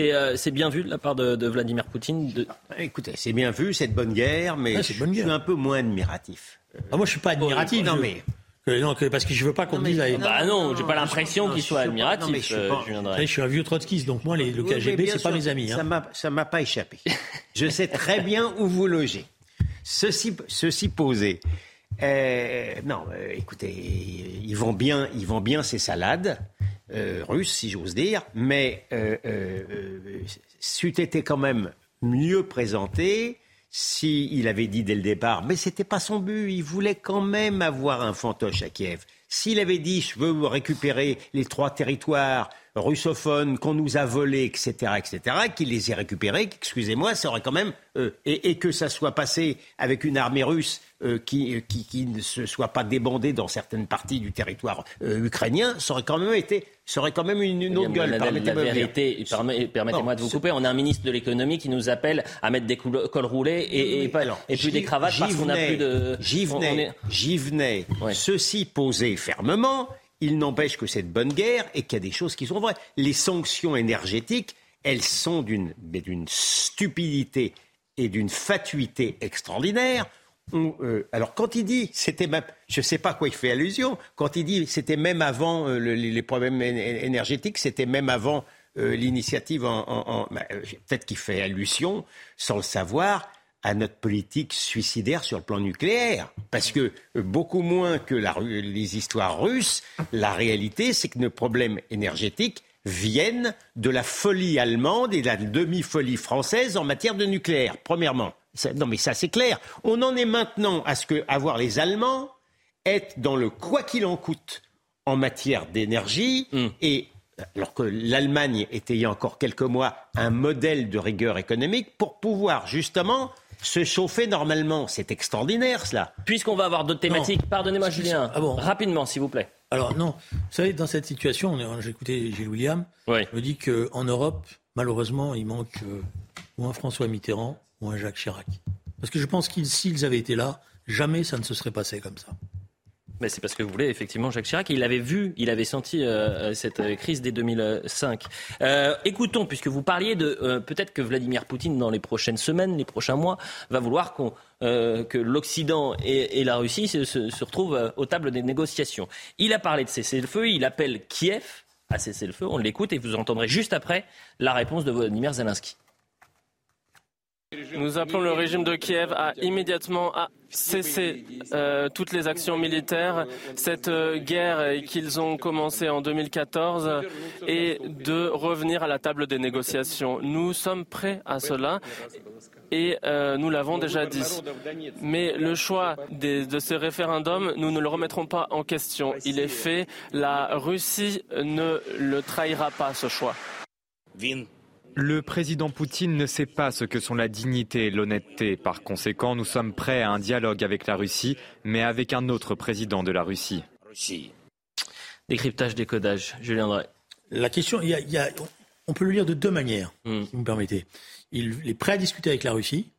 Euh, c'est bien vu de la part de, Vladimir Poutine de... Écoutez, c'est bien vu, cette bonne guerre, mais je suis un peu moins admiratif. Ah, moi, je suis pas admiratif. non, mais non, parce que je veux pas qu'on dise. Non, bah non, j'ai pas l'impression qu'il soit admiratif. Euh, je, suis un vieux trotskiste, donc moi, les, le KGB, c'est pas mes amis. Hein. Ça m'a pas échappé. je sais très bien où vous logez. Ceci, ceci posé. Euh, non, euh, écoutez, ils vont bien, ils vont bien ces salades russes, si j'ose dire, mais c'eût été quand même mieux présenté s'il avait dit dès le départ, mais ce n'était pas son but, il voulait quand même avoir un fantoche à Kiev. S'il avait dit je veux récupérer les trois territoires russophones qu'on nous a volés, etc., etc., qu'il les ait récupérés, excusez-moi, ça aurait quand même euh, et, que ça soit passé avec une armée russe euh, qui, qui, ne se soit pas débandée dans certaines parties du territoire euh, ukrainien, ça aurait quand même été, ça aurait quand même une, une autre gueule. La, vérité, permettez-moi de vous couper, on a un ministre de l'économie qui nous appelle à mettre des cols roulés et, et, et plus des cravates parce qu'on n'a plus de. J'y venais, j'y venais. Ceci posé fermement, il n'empêche que cette bonne guerre et qu'il y a des choses qui sont vraies. Les sanctions énergétiques, elles sont d'une stupidité et d'une fatuité extraordinaire. Euh, alors quand il dit, c'était même, je ne sais pas à quoi il fait allusion, quand il dit c'était même avant euh, les, problèmes énergétiques, c'était même avant euh, l'initiative en, bah, peut-être qu'il fait allusion, sans le savoir, à notre politique suicidaire sur le plan nucléaire. Parce que beaucoup moins que les histoires russes, la réalité, c'est que nos problèmes énergétiques viennent de la folie allemande et de la demi-folie française en matière de nucléaire, premièrement. Non mais ça c'est clair. On en est maintenant à ce que avoir les Allemands être dans le quoi qu'il en coûte en matière d'énergie hmm. et alors que l'Allemagne était il y a encore quelques mois un modèle de rigueur économique pour pouvoir justement se chauffer normalement. C'est extraordinaire cela. Puisqu'on va avoir d'autres thématiques, pardonnez-moi Julien, ah rapidement s'il vous plaît. Alors non, vous savez, dans cette situation, j'ai écouté Gilles William, Oui. je me dis qu'en Europe, malheureusement, il manque euh, ou un François Mitterrand ou un Jacques Chirac. Parce que je pense qu'ils, s'ils avaient été là, jamais ça ne se serait passé comme ça. Mais c'est parce que vous voulez effectivement Jacques Chirac. Il avait vu, il avait senti euh, cette euh, crise dès 2005. Euh, écoutons, puisque vous parliez de euh, peut-être que Vladimir Poutine, dans les prochaines semaines, les prochains mois, va vouloir euh, que l'Occident et, la Russie se, retrouvent euh, aux tables des négociations. Il a parlé de cessez-le-feu, il appelle Kiev à cesser le feu. On l'écoute et vous entendrez juste après la réponse de Vladimir Zelensky. Nous appelons le régime de Kiev à immédiatement cesser euh, toutes les actions militaires, cette euh, guerre qu'ils ont commencée en 2014 et de revenir à la table des négociations. Nous sommes prêts à cela et euh, nous l'avons déjà dit. Mais le choix de ce référendum, nous ne le remettrons pas en question. Il est fait. La Russie ne le trahira pas, ce choix. Le président Poutine ne sait pas ce que sont la dignité et l'honnêteté. Par conséquent, nous sommes prêts à un dialogue avec la Russie, mais avec un autre président de la Russie. Décryptage, décodage. Julien Drey. La question, il y a- il y a- on peut le lire de deux manières, Mm. si vous me permettez. Il est prêt à discuter avec la Russie,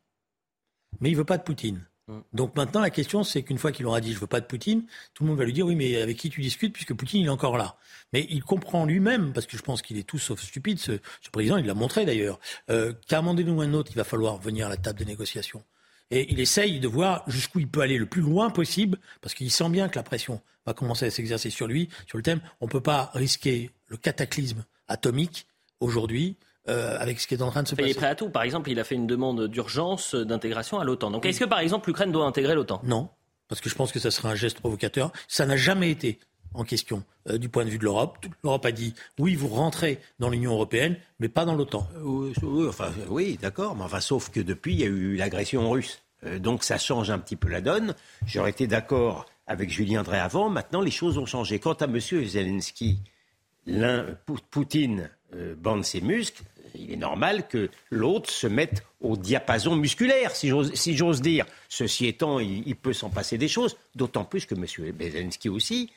mais il veut pas de Poutine. Donc maintenant, la question, c'est qu'une fois qu'il aura dit je veux pas de Poutine, tout le monde va lui dire oui, mais avec qui tu discutes puisque Poutine il est encore là. Mais il comprend lui-même, parce que je pense qu'il est tout sauf stupide, ce, président, il l'a montré d'ailleurs, euh, qu'à un moment donné ou un autre, il va falloir venir à la table des négociations. Et il essaye de voir jusqu'où il peut aller le plus loin possible, parce qu'il sent bien que la pression va commencer à s'exercer sur lui, sur le thème. On ne peut pas risquer le cataclysme atomique aujourd'hui euh, avec ce qui est en train de se Il est passer. prêt à tout. Par exemple, il a fait une demande d'urgence euh, d'intégration à l'OTAN. Donc, est-ce que, par exemple, l'Ukraine doit intégrer l'OTAN? Non, parce que je pense que ça serait un geste provocateur. Ça n'a jamais été en question euh, du point de vue de l'Europe. L'Europe a dit oui, vous rentrez dans l'Union européenne, mais pas dans l'OTAN. Oui, oui, enfin, oui, d'accord, mais enfin, sauf que depuis, il y a eu l'agression russe. Euh, donc ça change un petit peu la donne. J'aurais été d'accord avec Julien Drey avant. Maintenant, les choses ont changé. Quant à M. Zelensky, l'un, Poutine euh, bande ses muscles. Il est normal que l'autre se mette au diapason musculaire, si j'ose dire. Ceci étant, il, peut s'en passer des choses, d'autant plus que M. Zelensky aussi,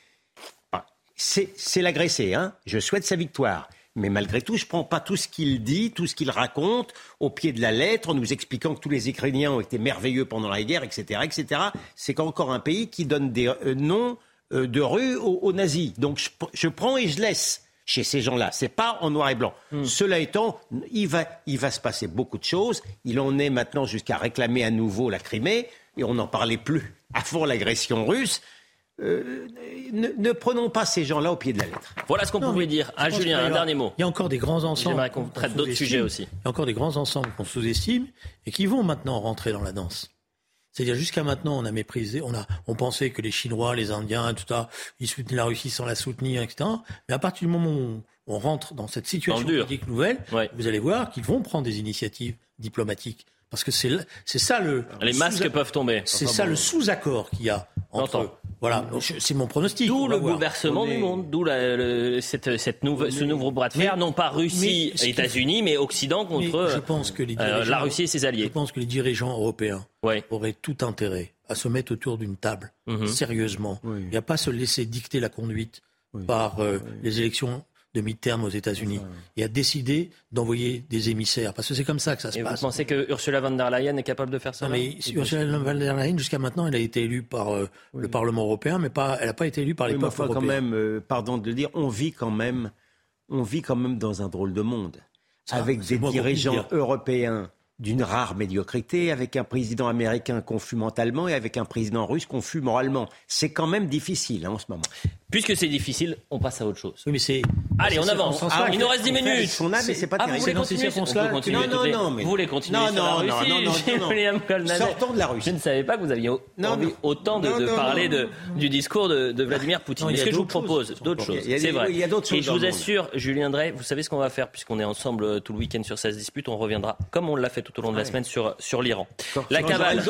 ah, c'est l'agressé, hein. Je souhaite sa victoire. Mais malgré tout, je ne prends pas tout ce qu'il dit, tout ce qu'il raconte au pied de la lettre, en nous expliquant que tous les Ukrainiens ont été merveilleux pendant la guerre, etc., etc. C'est encore un pays qui donne des euh, noms euh, de rues aux, nazis. Donc je prends et je laisse chez ces gens-là. C'est pas en noir et blanc. Cela étant, il va, il va se passer beaucoup de choses. Il en est maintenant jusqu'à réclamer à nouveau la Crimée, et on n'en parlait plus [LAUGHS] avant l'agression russe. Euh, ne, ne prenons pas ces gens-là au pied de la lettre. Voilà ce qu'on pouvait dire. je Ah, Julien, un dernier mot. Il y a encore des grands ensembles. J'aimerais qu'on traite d'autres sujets aussi. Il y a encore des grands ensembles qu'on sous-estime et qui vont maintenant rentrer dans la danse. C'est-à-dire jusqu'à maintenant, on a méprisé, on a, on pensait que les Chinois, les Indiens, tout ça, ils soutenaient la Russie sans la soutenir, etc. Mais à partir du moment où on rentre dans cette situation politique nouvelle, Ouais. vous allez voir qu'ils vont prendre des initiatives diplomatiques. Parce que c'est, c'est ça le. Les le masques peuvent tomber. C'est ça le sous-accord qu'il y a entre. Voilà, je- c'est mon pronostic. D'où le bouleversement est- du monde, d'où cette, ce nouveau bras de fer, Mais- non pas Russie et États-Unis, mais Occident Mais contre je pense que les euh, la Russie et ses Je alliés. pense que les dirigeants européens Ouais. auraient tout intérêt à se mettre autour d'une table, Mhm. sérieusement, Oui. et à pas se laisser dicter la conduite par euh, les élections de mi-terme aux États-Unis, et à décider d'envoyer des émissaires, parce que c'est comme ça que ça se Et vous passe. pensez que Ursula von der Leyen est capable de faire ça Non, mais Ursula von der Leyen, jusqu'à maintenant, elle a été élue par euh, le Parlement européen, mais pas, elle n'a pas été élue par les Oui, peuples quand même, euh, pardon de le dire, on vit quand même, on vit quand même dans un drôle de monde, Ça, avec des dirigeants dire. européens d'une rare médiocrité, avec un président américain confus mentalement et avec un président russe confus moralement. C'est quand même difficile hein, en ce moment. Puisque c'est difficile, on passe à autre chose. Oui, mais c'est. Allez, on avance. Il nous reste 10 Faut faire minutes. âme, mais c'est pas Ah, vous voulez continuer On Non, non, non, mais- Vous voulez continuer Non, sur la non, Russie non, non, non, non. [LAUGHS] Sortons de la Russie. Je ne savais pas que vous aviez Non, envie non. autant de, Non, de non, parler non, de, du discours de, de Vladimir Poutine. Non, il y Mais a ce que je vous propose, d'autres a- choses, il y a c'est vrai. il y a d'autres Et choses je dans vous assure, Julien Drey, vous savez ce qu'on va faire puisqu'on est ensemble euh, tout le week-end sur 16 disputes. On reviendra, comme on l'a fait tout au long de la semaine, sur, sur l'Iran. La cavale.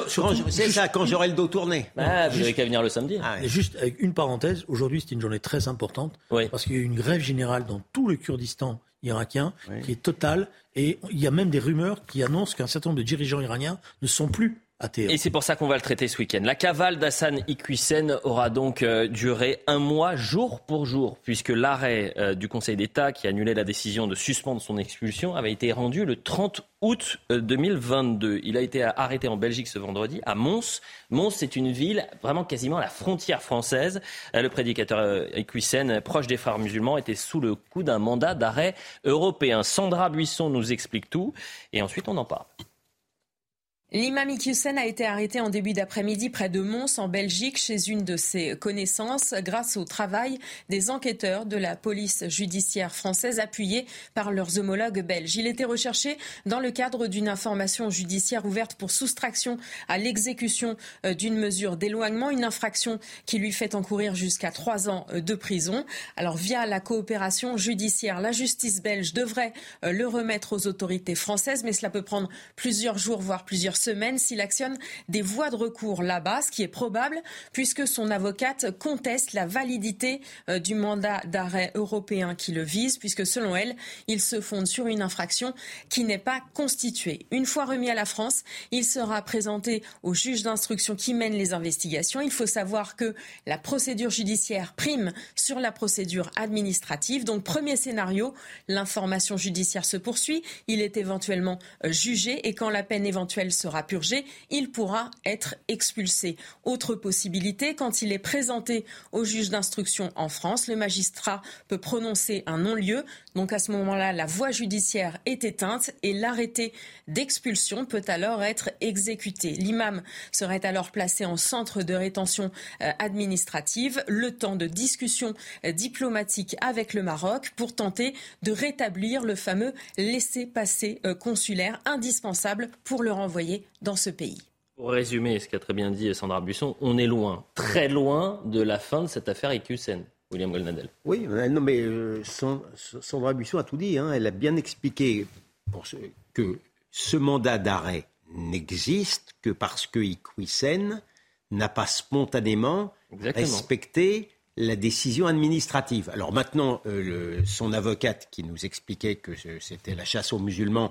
C'est ça, quand j'aurai le dos tourné. Ah, vous n'avez qu'à venir le samedi. Ah, ouais. Juste avec une parenthèse, aujourd'hui c'est une journée très importante Oui. parce qu'il y a eu une grève générale dans tout le Kurdistan irakien qui est totale et il y a même des rumeurs qui annoncent qu'un certain nombre de dirigeants iraniens ne sont plus et c'est pour ça qu'on va le traiter ce week-end. La cavale d'Hassan Iqiysen aura donc euh, duré un mois jour pour jour, puisque l'arrêt euh, du Conseil d'État qui annulait la décision de suspendre son expulsion avait été rendu le 30 août 2022. Euh, Il a été arrêté en Belgique ce vendredi, à Mons. Mons, c'est une ville vraiment quasiment à la frontière française. Le prédicateur Iqiysen, proche des frères musulmans, était sous le coup d'un mandat d'arrêt européen. Sandra Buisson nous explique tout, et ensuite on en parle. L'imam Iqiyoussen a été arrêté en début d'après-midi près de Mons, en Belgique, chez une de ses connaissances, grâce au travail des enquêteurs de la police judiciaire française, appuyés par leurs homologues belges. Il était recherché dans le cadre d'une information judiciaire ouverte pour soustraction à l'exécution euh, d'une mesure d'éloignement, une infraction qui lui fait encourir jusqu'à trois ans euh, de prison. Alors, via la coopération judiciaire, la justice belge devrait euh, le remettre aux autorités françaises, mais cela peut prendre plusieurs jours, voire plusieurs semaine s'il actionne des voies de recours là-bas, ce qui est probable puisque son avocate conteste la validité euh, du mandat d'arrêt européen qui le vise, puisque selon elle, il se fonde sur une infraction qui n'est pas constituée. Une fois remis à la France, il sera présenté au juge d'instruction qui mène les investigations. Il faut savoir que la procédure judiciaire prime sur la procédure administrative. Donc, premier scénario, l'information judiciaire se poursuit, il est éventuellement euh, jugé et quand la peine éventuelle il pourra être expulsé. Autre possibilité, quand il est présenté au juge d'instruction en France, le magistrat peut prononcer un non-lieu. Donc à ce moment-là, la voie judiciaire est éteinte et l'arrêté d'expulsion peut alors être exécuté. L'imam serait alors placé en centre de rétention euh, administrative, le temps de discussion euh, diplomatique avec le Maroc pour tenter de rétablir le fameux laissez-passer euh, consulaire indispensable pour le renvoyer dans ce pays. Pour résumer ce qu'a très bien dit Sandra Buisson, on est loin, très loin de la fin de cette affaire EQSN. William Goldnadel. Oui, non, mais euh, Sandra Buisson a tout dit. Hein. Elle a bien expliqué pour ce, que ce mandat d'arrêt n'existe que parce que Iqwisen n'a pas spontanément respecté la décision administrative. Alors maintenant, euh, le, son avocate qui nous expliquait que c'était la chasse aux musulmans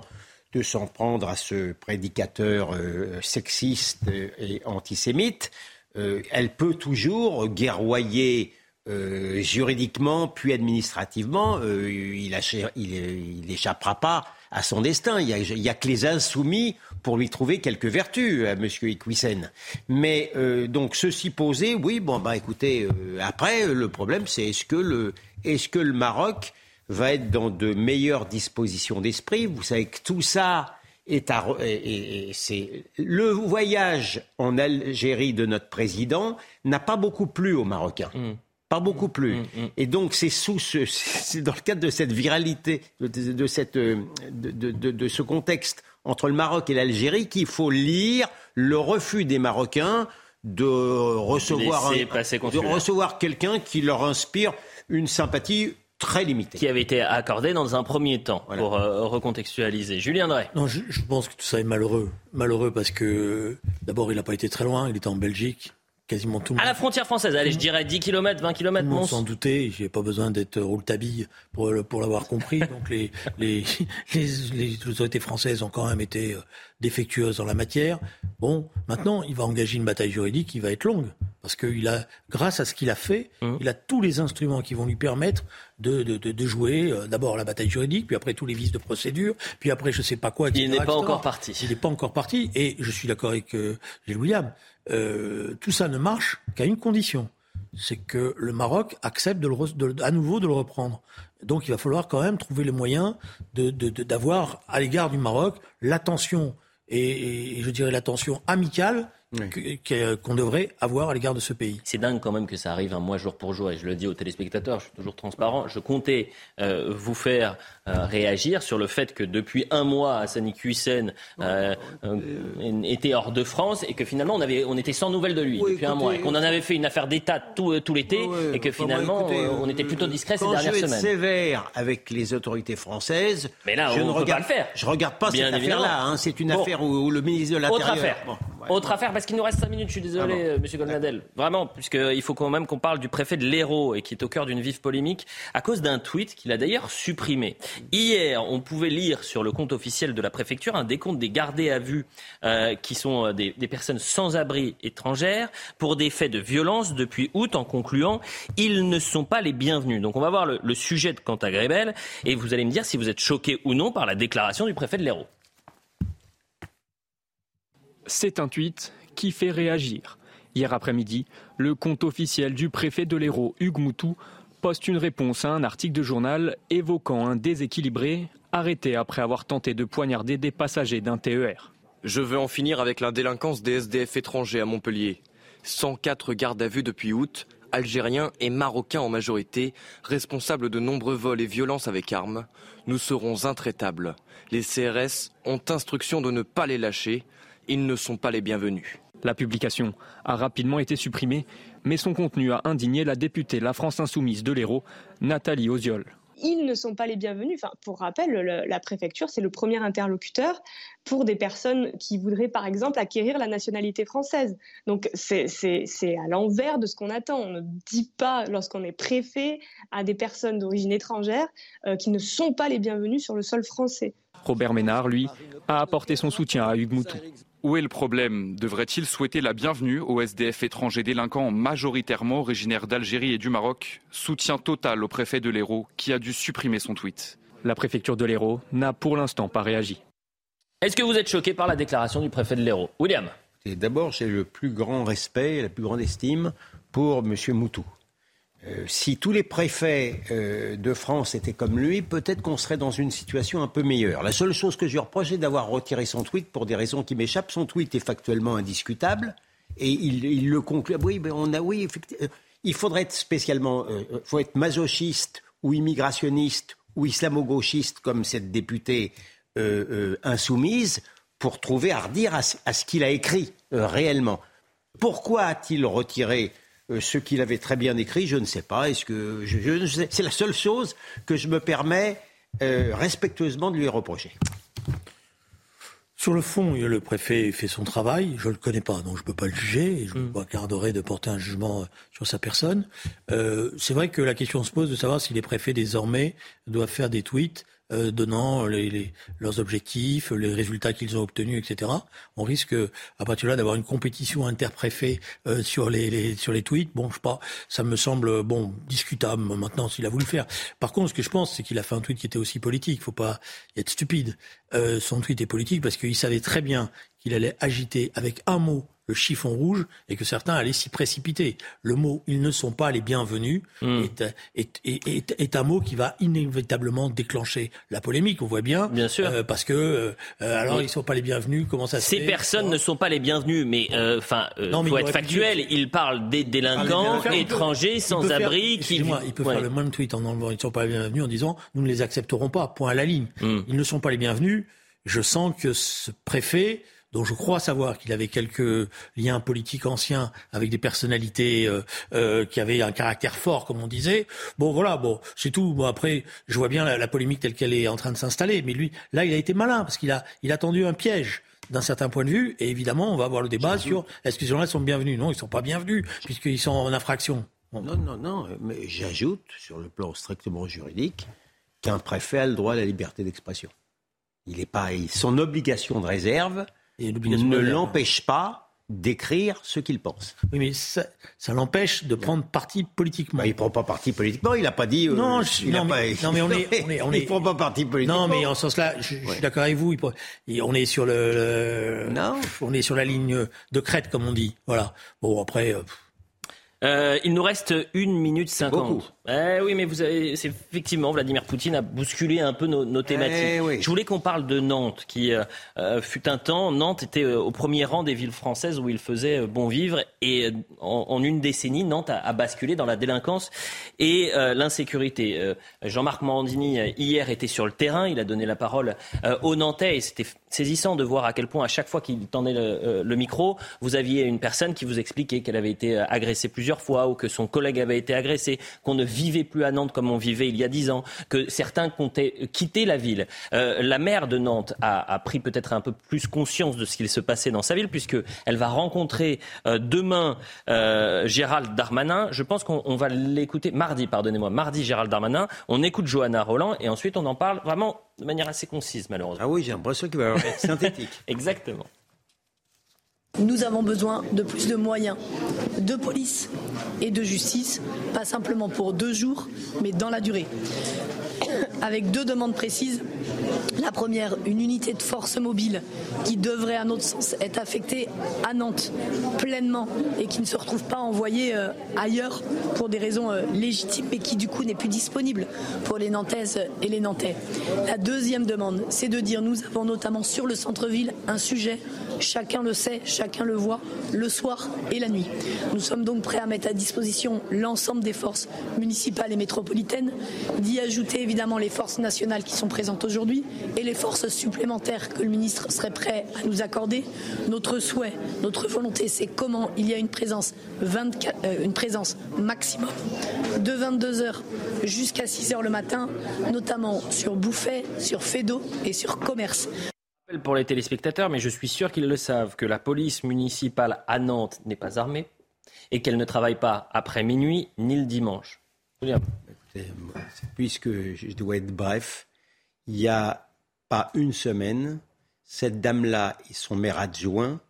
de s'en prendre à ce prédicateur euh, sexiste et antisémite, euh, elle peut toujours guerroyer euh, juridiquement puis administrativement. il, n'échappera pas à son destin. Il n'y a, que les insoumis pour lui trouver quelques vertus M. Iqwisen. Mais donc ceci posé, oui, bon bah écoutez, après le problème c'est le est-ce que le Maroc va être dans de meilleures dispositions d'esprit. Vous savez que tout ça est à. Et, c'est, le voyage en Algérie de notre président n'a pas beaucoup plu aux Marocains. Mm. Pas beaucoup plu. Mm, mm, et donc, c'est sous ce, [LAUGHS] c'est dans le cadre de cette viralité, de, cette, de, de, ce contexte entre le Maroc et l'Algérie qu'il faut lire le refus des Marocains de recevoir, de recevoir quelqu'un qui leur inspire une sympathie très limité. Qui avait été accordé dans un premier temps, pour euh, recontextualiser. Julien Drey. Non, je, pense que tout ça est malheureux. Malheureux parce que, d'abord, il n'a pas été très loin, il était en Belgique. Quasiment tout le À la frontière française, allez, je dirais 10 km, 20 km, Mons. Sans douter, j'ai pas besoin d'être roule-tabille pour, pour l'avoir compris. Donc les, les, les, les, autorités françaises ont quand même été euh, défectueuses dans la matière. Bon, maintenant, il va engager une bataille juridique qui va être longue. Parce qu'il a, grâce à ce qu'il a fait, mmh. il a tous les instruments qui vont lui permettre de, de, de, jouer euh, d'abord la bataille juridique, puis après tous les vices de procédure, puis après je sais pas quoi. il n'est pas encore parti. Il n'est pas encore parti. Et je suis d'accord avec euh, Gilles William. Euh, tout ça ne marche qu'à une condition, c'est que le Maroc accepte de le, à nouveau de le reprendre. Donc il va falloir quand même trouver les moyens d'avoir à l'égard du Maroc l'attention et, je dirais l'attention amicale qu'on devrait avoir à l'égard de ce pays. C'est dingue quand même que ça arrive un mois jour pour jour, et je le dis aux téléspectateurs, je suis toujours transparent. Je comptais euh, vous faire euh, réagir sur le fait que depuis un mois, Hassani Hussein euh, était hors de France et que finalement on, avait, on était sans nouvelles de lui depuis un mois, et qu'on en avait fait une affaire d'État tout, tout l'été, et que finalement on était plutôt discret ces dernières semaines. Je vais être sévère avec les autorités françaises. Mais là, je ne regarde, pas le faire. Je regarde pas cette affaire-là. Hein. C'est une affaire où, le ministre de l'Intérieur. Autre affaire. Autre affaire, parce qu'il nous reste 5 minutes, je suis désolé, ah Monsieur Goldnadel. Vraiment, puisqu'il faut quand même qu'on parle du préfet de l'Hérault et qui est au cœur d'une vive polémique à cause d'un tweet qu'il a d'ailleurs supprimé. Hier, on pouvait lire sur le compte officiel de la préfecture un décompte des gardés à vue euh, qui sont euh, des, personnes sans abri étrangères pour des faits de violence depuis août en concluant ils ne sont pas les bienvenus. Donc on va voir le, le sujet de Quentin Grébel et vous allez me dire si vous êtes choqué ou non par la déclaration du préfet de l'Hérault. C'est un tweet qui fait réagir. Hier après-midi, le compte officiel du préfet de l'Hérault, Hugues Moutou, poste une réponse à un article de journal évoquant un déséquilibré arrêté après avoir tenté de poignarder des passagers d'un TER. Je veux en finir avec la délinquance des SDF étrangers à Montpellier. 104 gardes à vue depuis août, algériens et marocains en majorité, responsables de nombreux vols et violences avec armes. Nous serons intraitables. Les CRS ont instruction de ne pas les lâcher ils ne sont pas les bienvenus. La publication a rapidement été supprimée, mais son contenu a indigné la députée La France Insoumise de l'Hérault, Nathalie Oziol. Ils ne sont pas les bienvenus. Enfin, pour rappel, la préfecture, c'est le premier interlocuteur pour des personnes qui voudraient, par exemple, acquérir la nationalité française. Donc, c'est à l'envers de ce qu'on attend. On ne dit pas, lorsqu'on est préfet, à des personnes d'origine étrangère euh, qui ne sont pas les bienvenus sur le sol français. Robert Ménard, lui, a apporté son soutien à Hugues Moutou. Où est le problème? Devrait-il souhaiter la bienvenue aux SDF étrangers délinquants majoritairement originaires d'Algérie et du Maroc? Soutien total au préfet de l'Hérault qui a dû supprimer son tweet. La préfecture de l'Hérault n'a pour l'instant pas réagi. Est-ce que vous êtes choqué par la déclaration du préfet de l'Hérault? William? D'abord, j'ai le plus grand respect et la plus grande estime pour M. Moutou. Euh, si tous les préfets euh, de France étaient comme lui, peut-être qu'on serait dans une situation un peu meilleure. La seule chose que je lui reproche, c'est d'avoir retiré son tweet pour des raisons qui m'échappent. Son tweet est factuellement indiscutable et il, le conclut. Oui, mais on a, oui, euh, il faudrait être spécialement, faut être masochiste ou immigrationniste ou islamo-gauchiste comme cette députée insoumise pour trouver à redire à ce qu'il a écrit réellement. Pourquoi a-t-il retiré euh, ce qu'il avait très bien écrit, je ne sais pas. Est-ce que c'est la seule chose que je me permets euh, respectueusement de lui reprocher. Sur le fond, le préfet fait son travail. Je ne le connais pas, donc je ne peux pas le juger. Et je me mm. garderai de porter un jugement euh, sur sa personne. c'est vrai que la question se pose de savoir si les préfets désormais doivent faire des tweets euh, donnant les, leurs objectifs, les résultats qu'ils ont obtenus, etc. On risque à partir de là d'avoir une compétition interpréfet euh, sur les, sur les tweets. Bon, je sais pas, ça me semble bon discutable maintenant s'il a voulu faire. Par contre, ce que je pense, c'est qu'il a fait un tweet qui était aussi politique. Faut pas être stupide. Euh, son tweet est politique parce qu'il savait très bien qu'il allait agiter avec un mot le chiffon rouge et que certains allaient s'y précipiter. Le mot « ils ne sont pas les bienvenus hmm. est, est, un mot qui va inévitablement déclencher la polémique, on voit bien. Bien sûr. Euh, parce que, euh, euh, alors, ils ne sont pas les bienvenus, comment ça se Ces personnes ne sont pas les bienvenus, mais enfin, il faut être factuel, ils parlent des délinquants ah, étrangers sans abri. Qui... il peut faire le même tweet en enlevant « ils ne sont pas les bienvenus » en disant « nous ne les accepterons pas, point à la ligne hmm. Ils ne sont pas les bienvenus. Je sens que ce préfet dont je crois savoir qu'il avait quelques liens politiques anciens avec des personnalités euh, euh, qui avaient un caractère fort, comme on disait. Bon, voilà, bon, c'est tout. Bon, après, je vois bien la, polémique telle qu'elle est en train de s'installer. Mais lui, là, il a été malin parce qu'il a, il a tendu un piège d'un certain point de vue. Et évidemment, on va avoir le débat sur est-ce que ces gens-là sont bienvenus? Non, ils ne sont pas bienvenus puisqu'ils sont en infraction. Non, non, non. Mais j'ajoute, sur le plan strictement juridique, qu'un préfet a le droit à la liberté d'expression. Il est pas, son obligation de réserve, ne l'empêche pas d'écrire ce qu'il pense. Oui, mais ça, l'empêche de prendre parti politiquement. Bah, il ne prend pas parti politiquement, il n'a pas dit... Euh, non, il non, mais, [LAUGHS] non, mais on est... On est, il prend pas parti politiquement. Non, mais en ce sens-là, je, suis d'accord avec vous, on est sur le, Non. On est sur la ligne de crête, comme on dit. Voilà. Bon, après... Euh, euh, il nous reste une minute cinquante. Eh oui, mais vous avez, c'est effectivement, Vladimir Poutine a bousculé un peu nos, thématiques. Eh Je voulais qu'on parle de Nantes, qui euh, euh, fut un temps, Nantes était au premier rang des villes françaises où il faisait bon vivre, et en, une décennie, Nantes a, basculé dans la délinquance et l'insécurité. Jean-Marc Morandini hier était sur le terrain, il a donné la parole aux Nantais, et c'était saisissant de voir à quel point à chaque fois qu'il tendait le, le micro, vous aviez une personne qui vous expliquait qu'elle avait été agressée plusieurs fois ou que son collègue avait été agressé, qu'on ne vivait plus à Nantes comme on vivait il y a dix ans, que certains comptaient quitter la ville. Euh, la maire de Nantes a, pris peut-être un peu plus conscience de ce qu'il se passait dans sa ville, puisqu'elle va rencontrer euh, demain euh, Gérald Darmanin. Je pense qu'on va l'écouter mardi, pardonnez-moi, mardi Gérald Darmanin. On écoute Johanna Roland et ensuite on en parle vraiment de manière assez concise, malheureusement. Ah oui, j'ai l'impression qu'il va être synthétique. [LAUGHS] Exactement. Nous avons besoin de plus de moyens de police et de justice, pas simplement pour deux jours, mais dans la durée. Avec deux demandes précises. La première, une unité de force mobile qui devrait, à notre sens, être affectée à Nantes pleinement et qui ne se retrouve pas envoyée euh, ailleurs pour des raisons euh, légitimes, mais qui du coup n'est plus disponible pour les Nantaises et les Nantais. La deuxième demande, c'est de dire nous avons notamment sur le centre-ville un sujet, chacun le sait, chacun le voit, le soir et la nuit. Nous sommes donc prêts à mettre à disposition l'ensemble des forces municipales et métropolitaines, d'y ajouter évidemment les forces nationales qui sont présentes aujourd'hui et les forces supplémentaires que le ministre serait prêt à nous accorder. Notre souhait, notre volonté, c'est comment il y a une présence, 24, euh, maximum de 22 heures jusqu'à 6 heures le matin, notamment sur Bouffet, sur Fédo et sur Commerce pour les téléspectateurs, mais je suis sûr qu'ils le savent, que la police municipale à Nantes n'est pas armée et qu'elle ne travaille pas après minuit ni le dimanche. Puisque je dois être bref, il n'y a pas une semaine, cette dame-là et son maire adjoint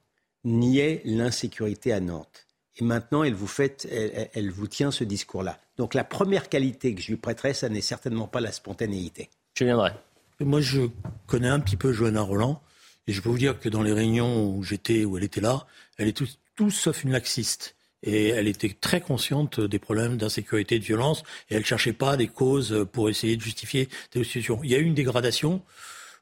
niaient l'insécurité à Nantes. Et maintenant, elle vous, fait, elle, vous tient ce discours-là. Donc la première qualité que je lui prêterai, ça n'est certainement pas la spontanéité. Je viendrai. Moi, je connais un petit peu Johanna Roland. Et je peux vous dire que dans les réunions où j'étais, où elle était là, elle est tout, sauf une laxiste. Et elle était très consciente des problèmes d'insécurité et de violence. Et elle ne cherchait pas des causes pour essayer de justifier des situations. Il y a eu une dégradation.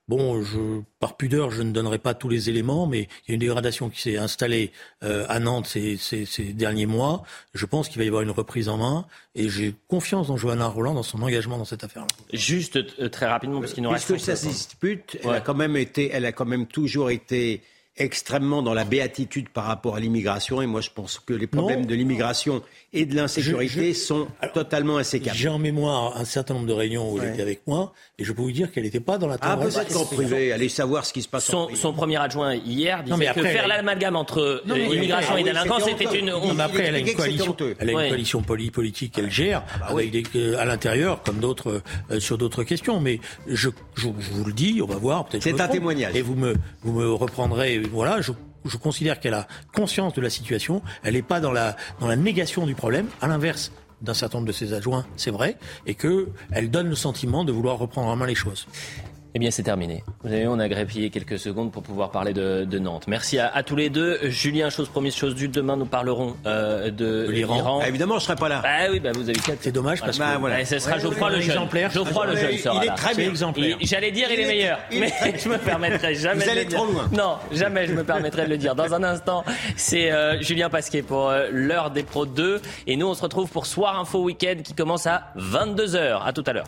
Bon, je, par pudeur, je ne donnerai pas tous les éléments, mais il y a une dégradation qui s'est installée euh, à Nantes ces, ces, ces, derniers mois. Je pense qu'il va y avoir une reprise en main, et j'ai confiance dans Johanna Roland, dans son engagement dans cette affaire-là. Juste euh, très rapidement, parce qu'il nous reste. Puisque ça se dispute, elle a quand même été, elle a quand même toujours été extrêmement dans la béatitude par rapport à l'immigration. Et moi, je pense que les problèmes de l'immigration et de l'insécurité sont totalement insécables. J'ai en mémoire un certain nombre de réunions où elle était avec moi, et je peux vous dire qu'elle n'était pas dans la Ah, vous êtes en privé, allez savoir ce qui se passe son, son premier adjoint hier disait que faire l'amalgame entre euh, immigration et délinquance, c'était une... Non, mais après, elle a une coalition, elle a une coalition politique qu'elle gère, ah bah euh, à l'intérieur, comme d'autres, euh, sur d'autres questions. Mais je, je, vous le dis, on va voir, peut-être C'est un témoignage. Et vous me, vous me reprendrez, voilà, je considère qu'elle a conscience de la situation. Elle n'est pas dans la, dans la négation du problème. À l'inverse d'un certain nombre de ses adjoints, c'est vrai, et qu'elle donne le sentiment de vouloir reprendre en main les choses. Eh bien, c'est terminé. Vous avez on a grépillé quelques secondes pour pouvoir parler de, Nantes. Merci à, tous les deux. Julien, chose promise, chose due. Demain, nous parlerons euh, de, l'Iran. Ah, évidemment, je serai pas là. Ah oui, bah, vous avez C'est dommage parce que voilà. ce sera Geoffroy le jeune. Geoffroy le jeune sera il est très bien. exemplaire. J'allais dire, il, est, meilleur, mais [LAUGHS] je me permettrai jamais. Vous allez trop loin. Non, jamais je me permettrai de le dire. Dans un instant, c'est euh, Julien Pasquet pour euh, l'heure des pros 2, et nous, on se retrouve pour Soir Info Week-end qui commence à 22 h À tout à l'heure.